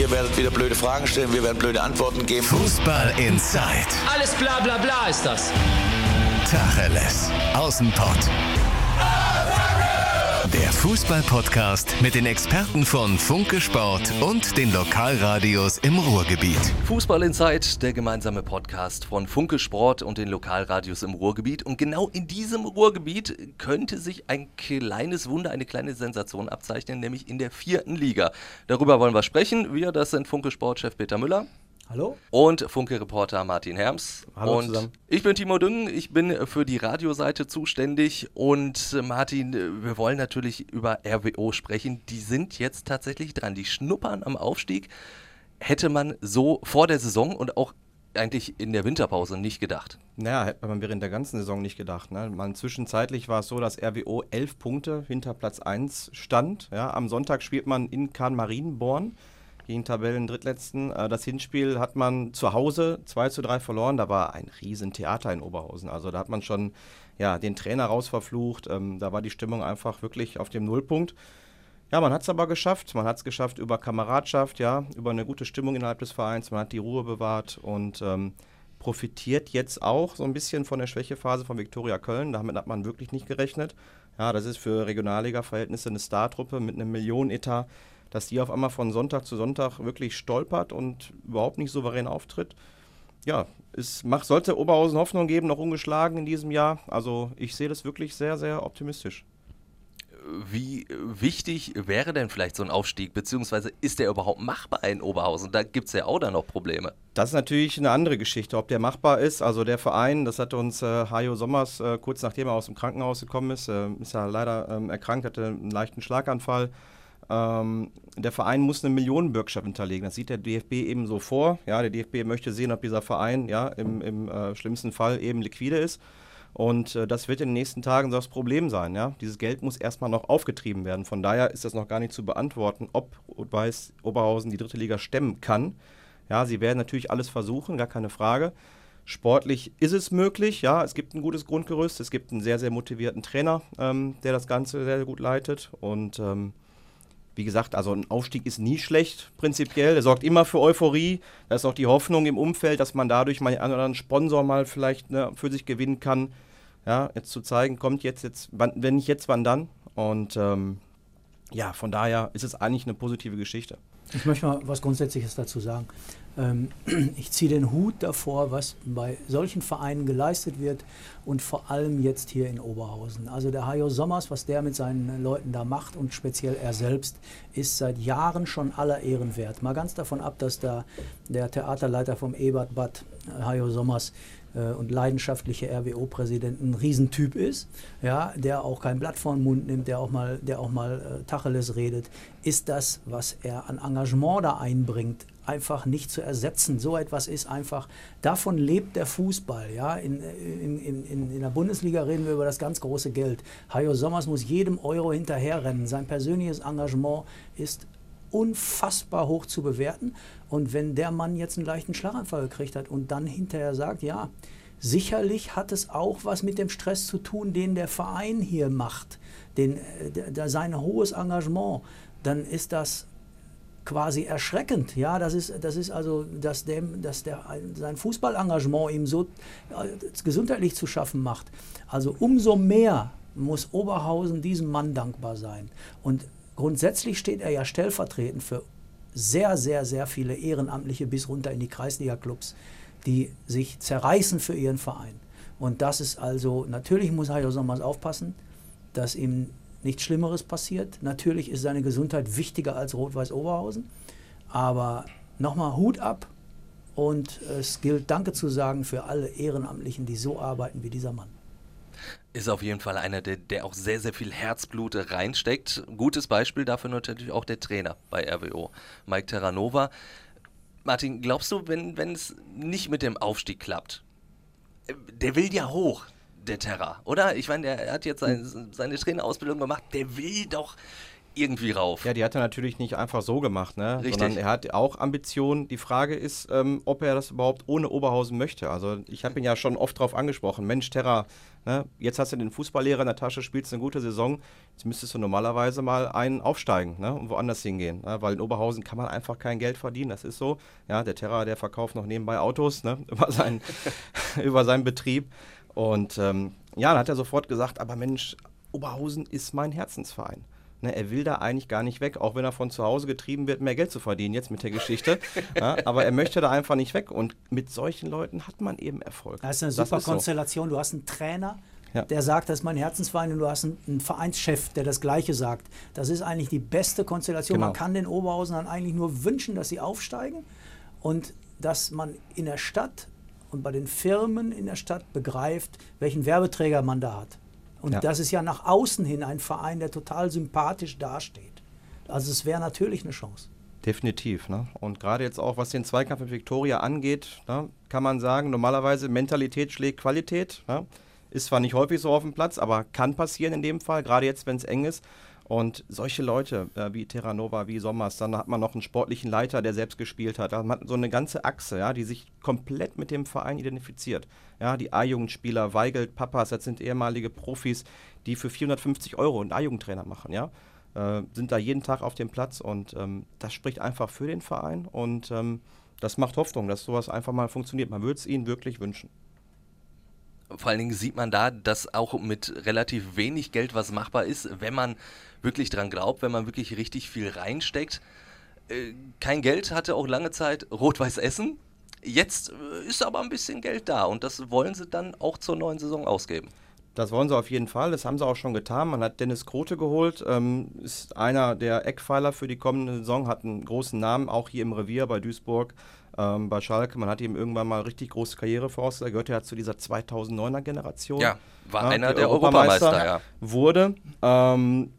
Ihr werdet wieder blöde Fragen stellen, wir werden blöde Antworten geben. Fußball Inside. Alles bla bla bla ist das. Tacheles. Außenpott. Fußball-Podcast mit den Experten von Funke Sport und den Lokalradios im Ruhrgebiet. Fußball Inside, der gemeinsame Podcast von Funke Sport und den Lokalradios im Ruhrgebiet. Und genau in diesem Ruhrgebiet könnte sich ein kleines Wunder, eine kleine Sensation abzeichnen, nämlich in der vierten Liga. Darüber wollen wir sprechen. Wir, das sind Funke Sport-Chef Peter Müller. Hallo? Und Funke-Reporter Martin Herms. Hallo und zusammen. Ich bin Timo Düngen, ich bin für die Radioseite zuständig. Und äh, Martin, äh, wir wollen natürlich über RWO sprechen. Die sind jetzt tatsächlich dran. Die schnuppern am Aufstieg. Hätte man so vor der Saison und auch eigentlich in der Winterpause nicht gedacht. Naja, hätte man während der ganzen Saison nicht gedacht. Ne? Man, zwischenzeitlich war es so, dass RWO elf Punkte hinter Platz 1 stand. Ja? Am Sonntag spielt man in Kahn-Marienborn gegen Tabellen Drittletzten. Äh, Das Hinspiel hat man zu Hause 2 zu 3 verloren. Da war ein riesen Theater in Oberhausen. Also da hat man schon ja, den Trainer rausverflucht. Ähm, Da war die Stimmung einfach wirklich auf dem Nullpunkt. Ja, man hat es aber geschafft. Man hat es geschafft über Kameradschaft, ja, über eine gute Stimmung innerhalb des Vereins. Man hat die Ruhe bewahrt und ähm, profitiert jetzt auch so ein bisschen von der Schwächephase von Viktoria Köln. Damit hat man wirklich nicht gerechnet. Ja, das ist für Regionalliga-Verhältnisse eine Startruppe mit einem Millionenetat, dass die auf einmal von Sonntag zu Sonntag wirklich stolpert und überhaupt nicht souverän auftritt. Ja, es macht, sollte Oberhausen Hoffnung geben, noch ungeschlagen in diesem Jahr. Also ich sehe das wirklich sehr, sehr optimistisch. Wie wichtig wäre denn vielleicht so ein Aufstieg, beziehungsweise ist der überhaupt machbar in Oberhausen? Da gibt es ja auch dann noch Probleme. Das ist natürlich eine andere Geschichte, ob der machbar ist. Also der Verein, das hatte uns äh, Hajo Sommers äh, kurz nachdem er aus dem Krankenhaus gekommen ist, äh, ist ja leider ähm, erkrankt, hatte einen leichten Schlaganfall. Ähm, der Verein muss eine Millionenbürgschaft hinterlegen. Das sieht der DFB eben so vor. Ja, der DFB möchte sehen, ob dieser Verein ja, im, im äh, schlimmsten Fall eben liquide ist. Und äh, das wird in den nächsten Tagen so das Problem sein. Ja? Dieses Geld muss erstmal noch aufgetrieben werden. Von daher ist das noch gar nicht zu beantworten, ob Weiß Oberhausen die dritte Liga stemmen kann. Ja, sie werden natürlich alles versuchen, gar keine Frage. Sportlich ist es möglich, ja, es gibt ein gutes Grundgerüst, es gibt einen sehr, sehr motivierten Trainer, ähm, der das Ganze sehr, sehr gut leitet. Und ähm, wie gesagt, also ein Aufstieg ist nie schlecht, prinzipiell. Der sorgt immer für Euphorie. Da ist auch die Hoffnung im Umfeld, dass man dadurch mal einen anderen Sponsor mal vielleicht ne, für sich gewinnen kann. Ja, jetzt zu zeigen, kommt jetzt, jetzt, wann, wenn nicht jetzt, wann dann? Und ähm, ja, von daher ist es eigentlich eine positive Geschichte. Ich möchte mal was Grundsätzliches dazu sagen. Ähm, ich ziehe den Hut davor, was bei solchen Vereinen geleistet wird und vor allem jetzt hier in Oberhausen. Also der Hajo Sommers, was der mit seinen Leuten da macht und speziell er selbst, ist seit Jahren schon aller Ehren wert. Mal ganz davon ab, dass da der Theaterleiter vom Ebert Bad, Hajo Sommers, und leidenschaftliche RWO-Präsident ein Riesentyp ist, ja, der auch kein Blatt vor den Mund nimmt, der auch mal, der auch mal äh, Tacheles redet, ist das, was er an Engagement da einbringt, einfach nicht zu ersetzen. So etwas ist einfach, davon lebt der Fußball. Ja? In, in, in, in der Bundesliga reden wir über das ganz große Geld. Hajo Sommers muss jedem Euro hinterherrennen. Sein persönliches Engagement ist unfassbar hoch zu bewerten. Und wenn der Mann jetzt einen leichten Schlaganfall gekriegt hat und dann hinterher sagt, ja, sicherlich hat es auch was mit dem Stress zu tun, den der Verein hier macht, den, äh, der, sein hohes Engagement, dann ist das quasi erschreckend. Ja, das ist, das ist also, dass, dem, dass der, sein Fußballengagement ihm so äh, gesundheitlich zu schaffen macht. Also umso mehr muss Oberhausen diesem Mann dankbar sein. Und grundsätzlich steht er ja stellvertretend für sehr, sehr, sehr viele Ehrenamtliche bis runter in die Kreisliga-Clubs, die sich zerreißen für ihren Verein. Und das ist also, natürlich muss Hajo Sommers aufpassen, dass ihm nichts Schlimmeres passiert. Natürlich ist seine Gesundheit wichtiger als Rot-Weiß Oberhausen. Aber nochmal Hut ab und es gilt Danke zu sagen für alle Ehrenamtlichen, die so arbeiten wie dieser Mann. Ist auf jeden Fall einer, der, der auch sehr, sehr viel Herzblut reinsteckt. Gutes Beispiel dafür natürlich auch der Trainer bei RWO, Mike Terranova. Martin, glaubst du, wenn es nicht mit dem Aufstieg klappt, der will ja hoch, der Terra, oder? Ich meine, der hat jetzt seine, seine Trainerausbildung gemacht, der will doch irgendwie rauf. Ja, die hat er natürlich nicht einfach so gemacht, ne? Richtig. sondern er hat auch Ambitionen. Die Frage ist, ähm, ob er das überhaupt ohne Oberhausen möchte. Also ich habe ihn ja schon oft darauf angesprochen. Mensch, Terra, ne? jetzt hast du den Fußballlehrer in der Tasche, spielst eine gute Saison. Jetzt müsstest du normalerweise mal einen aufsteigen ne? und woanders hingehen. Ne? Weil in Oberhausen kann man einfach kein Geld verdienen. Das ist so. Ja, der Terra, der verkauft noch nebenbei Autos ne? über, seinen, über seinen Betrieb. Und ähm, ja, dann hat er sofort gesagt, aber Mensch, Oberhausen ist mein Herzensverein. Ne, er will da eigentlich gar nicht weg, auch wenn er von zu Hause getrieben wird, mehr Geld zu verdienen, jetzt mit der Geschichte. ja, aber er möchte da einfach nicht weg. Und mit solchen Leuten hat man eben Erfolg. Das ist eine super ist so. Konstellation. Du hast einen Trainer, Ja. der sagt, das ist mein Herzensverein, und du hast einen, einen Vereinschef, der das Gleiche sagt. Das ist eigentlich die beste Konstellation. Genau. Man kann den Oberhausen dann eigentlich nur wünschen, dass sie aufsteigen und dass man in der Stadt und bei den Firmen in der Stadt begreift, welchen Werbeträger man da hat. Und Ja. das ist ja nach außen hin ein Verein, der total sympathisch dasteht. Also es wäre natürlich eine Chance. Definitiv. Ne? Und gerade jetzt auch, was den Zweikampf mit Viktoria angeht, ne, kann man sagen, normalerweise Mentalität schlägt Qualität. Ne? Ist zwar nicht häufig so auf dem Platz, aber kann passieren in dem Fall, gerade jetzt, wenn es eng ist. Und solche Leute äh, wie Terranova, wie Sommers, dann hat man noch einen sportlichen Leiter, der selbst gespielt hat. Man hat so eine ganze Achse, ja, die sich komplett mit dem Verein identifiziert. Ja, die A-Jugendspieler, Weigelt, Papas, das sind ehemalige Profis, die für 450 Euro einen A-Jugendtrainer machen, ja. Äh, sind da jeden Tag auf dem Platz und ähm, das spricht einfach für den Verein und ähm, das macht Hoffnung, dass sowas einfach mal funktioniert. Man würde es ihnen wirklich wünschen. Vor allen Dingen sieht man da, dass auch mit relativ wenig Geld was machbar ist, wenn man wirklich dran glaubt, wenn man wirklich richtig viel reinsteckt. Äh, Kein Geld hatte auch lange Zeit Rot-Weiß Essen. Jetzt äh, ist aber ein bisschen Geld da und das wollen sie dann auch zur neuen Saison ausgeben. Das wollen sie auf jeden Fall. Das haben sie auch schon getan. Man hat Dennis Krote geholt. Ähm, ist einer der Eckpfeiler für die kommende Saison. Hat einen großen Namen, auch hier im Revier bei Duisburg, ähm, bei Schalke. Man hat ihm irgendwann mal richtig große Karriere voraus. Er gehört ja zu dieser 2009er Generation. Ja, war einer die der Europameister, ja. Wurde. Ähm,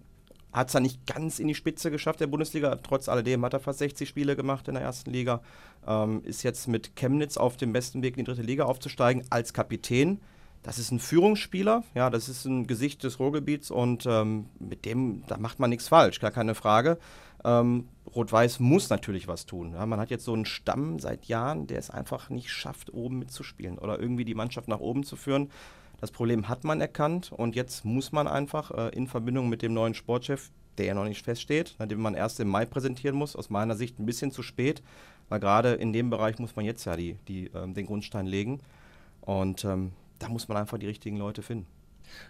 hat es dann nicht ganz in die Spitze geschafft der Bundesliga. Trotz alledem hat er fast 60 Spiele gemacht in der ersten Liga. Ähm, ist jetzt mit Chemnitz auf dem besten Weg in die dritte Liga aufzusteigen als Kapitän. Das ist ein Führungsspieler, ja, das ist ein Gesicht des Ruhrgebiets und ähm, mit dem, da macht man nichts falsch, gar keine Frage. Ähm, Rot-Weiß muss natürlich was tun. Ja. Man hat jetzt so einen Stamm seit Jahren, der es einfach nicht schafft, oben mitzuspielen oder irgendwie die Mannschaft nach oben zu führen. Das Problem hat man erkannt und jetzt muss man einfach äh, in Verbindung mit dem neuen Sportchef, der ja noch nicht feststeht, ne, den man erst im Mai präsentieren muss, aus meiner Sicht ein bisschen zu spät, weil gerade in dem Bereich muss man jetzt ja die, die, ähm, den Grundstein legen. Und ähm, da muss man einfach die richtigen Leute finden.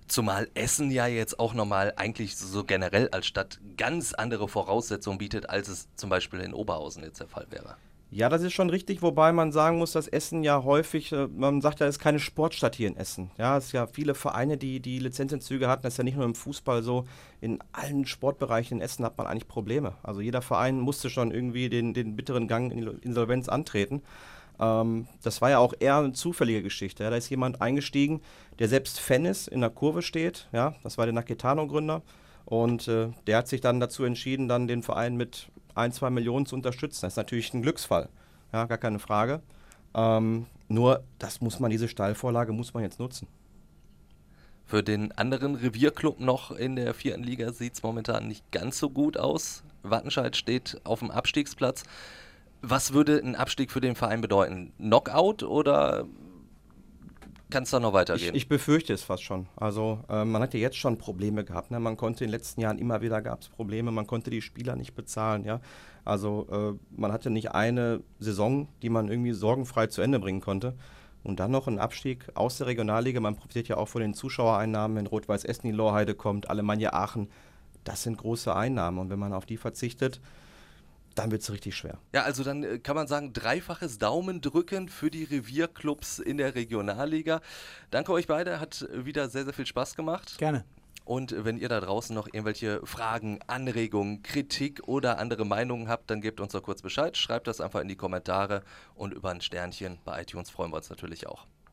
Zumal Essen ja jetzt auch nochmal eigentlich so generell als Stadt ganz andere Voraussetzungen bietet, als es zum Beispiel in Oberhausen jetzt der Fall wäre. Ja, das ist schon richtig, wobei man sagen muss, dass Essen ja häufig, äh, man sagt ja, es ist keine Sportstadt hier in Essen. Ja, es ist ja viele Vereine, die die Lizenzentzüge hatten. Das ist ja nicht nur im Fußball so. In allen Sportbereichen in Essen hat man eigentlich Probleme. Also jeder Verein musste schon irgendwie den, den bitteren Gang in die Insolvenz antreten. Ähm, das war ja auch eher eine zufällige Geschichte. Ja. Da ist jemand eingestiegen, der selbst Fan ist, in der Kurve steht. Ja, das war der Naketano-Gründer. Und äh, der hat sich dann dazu entschieden, dann den Verein mit ein, zwei Millionen zu unterstützen. Das ist natürlich ein Glücksfall. Ja, gar keine Frage. Ähm, nur, das muss man, diese Steilvorlage muss man jetzt nutzen. Für den anderen Revierclub noch in der vierten Liga sieht es momentan nicht ganz so gut aus. Wattenscheid steht auf dem Abstiegsplatz. Was würde ein Abstieg für den Verein bedeuten? Knockout oder kann es da noch Ich, weitergehen? ich befürchte es fast schon. Also äh, man hat ja jetzt schon Probleme gehabt. Ne? Man konnte in den letzten Jahren immer wieder gab es Probleme. Man konnte die Spieler nicht bezahlen. Ja? Also äh, man hatte nicht eine Saison, die man irgendwie sorgenfrei zu Ende bringen konnte. Und dann noch ein Abstieg aus der Regionalliga. Man profitiert ja auch von den Zuschauereinnahmen, wenn Rot-Weiß Essen in die Lorheide kommt, Alemannia Aachen. Das sind große Einnahmen. Und wenn man auf die verzichtet, dann wird es richtig schwer. ja, also dann äh, kann man sagen, dreifaches Daumendrücken für die Revierclubs in der Regionalliga. Danke euch beide, hat wieder sehr, sehr viel Spaß gemacht. Gerne. Und wenn ihr da draußen noch irgendwelche Fragen, Anregungen, Kritik oder andere Meinungen habt, dann gebt uns doch kurz Bescheid. Schreibt das einfach in die Kommentare und über ein Sternchen bei iTunes freuen wir uns natürlich auch.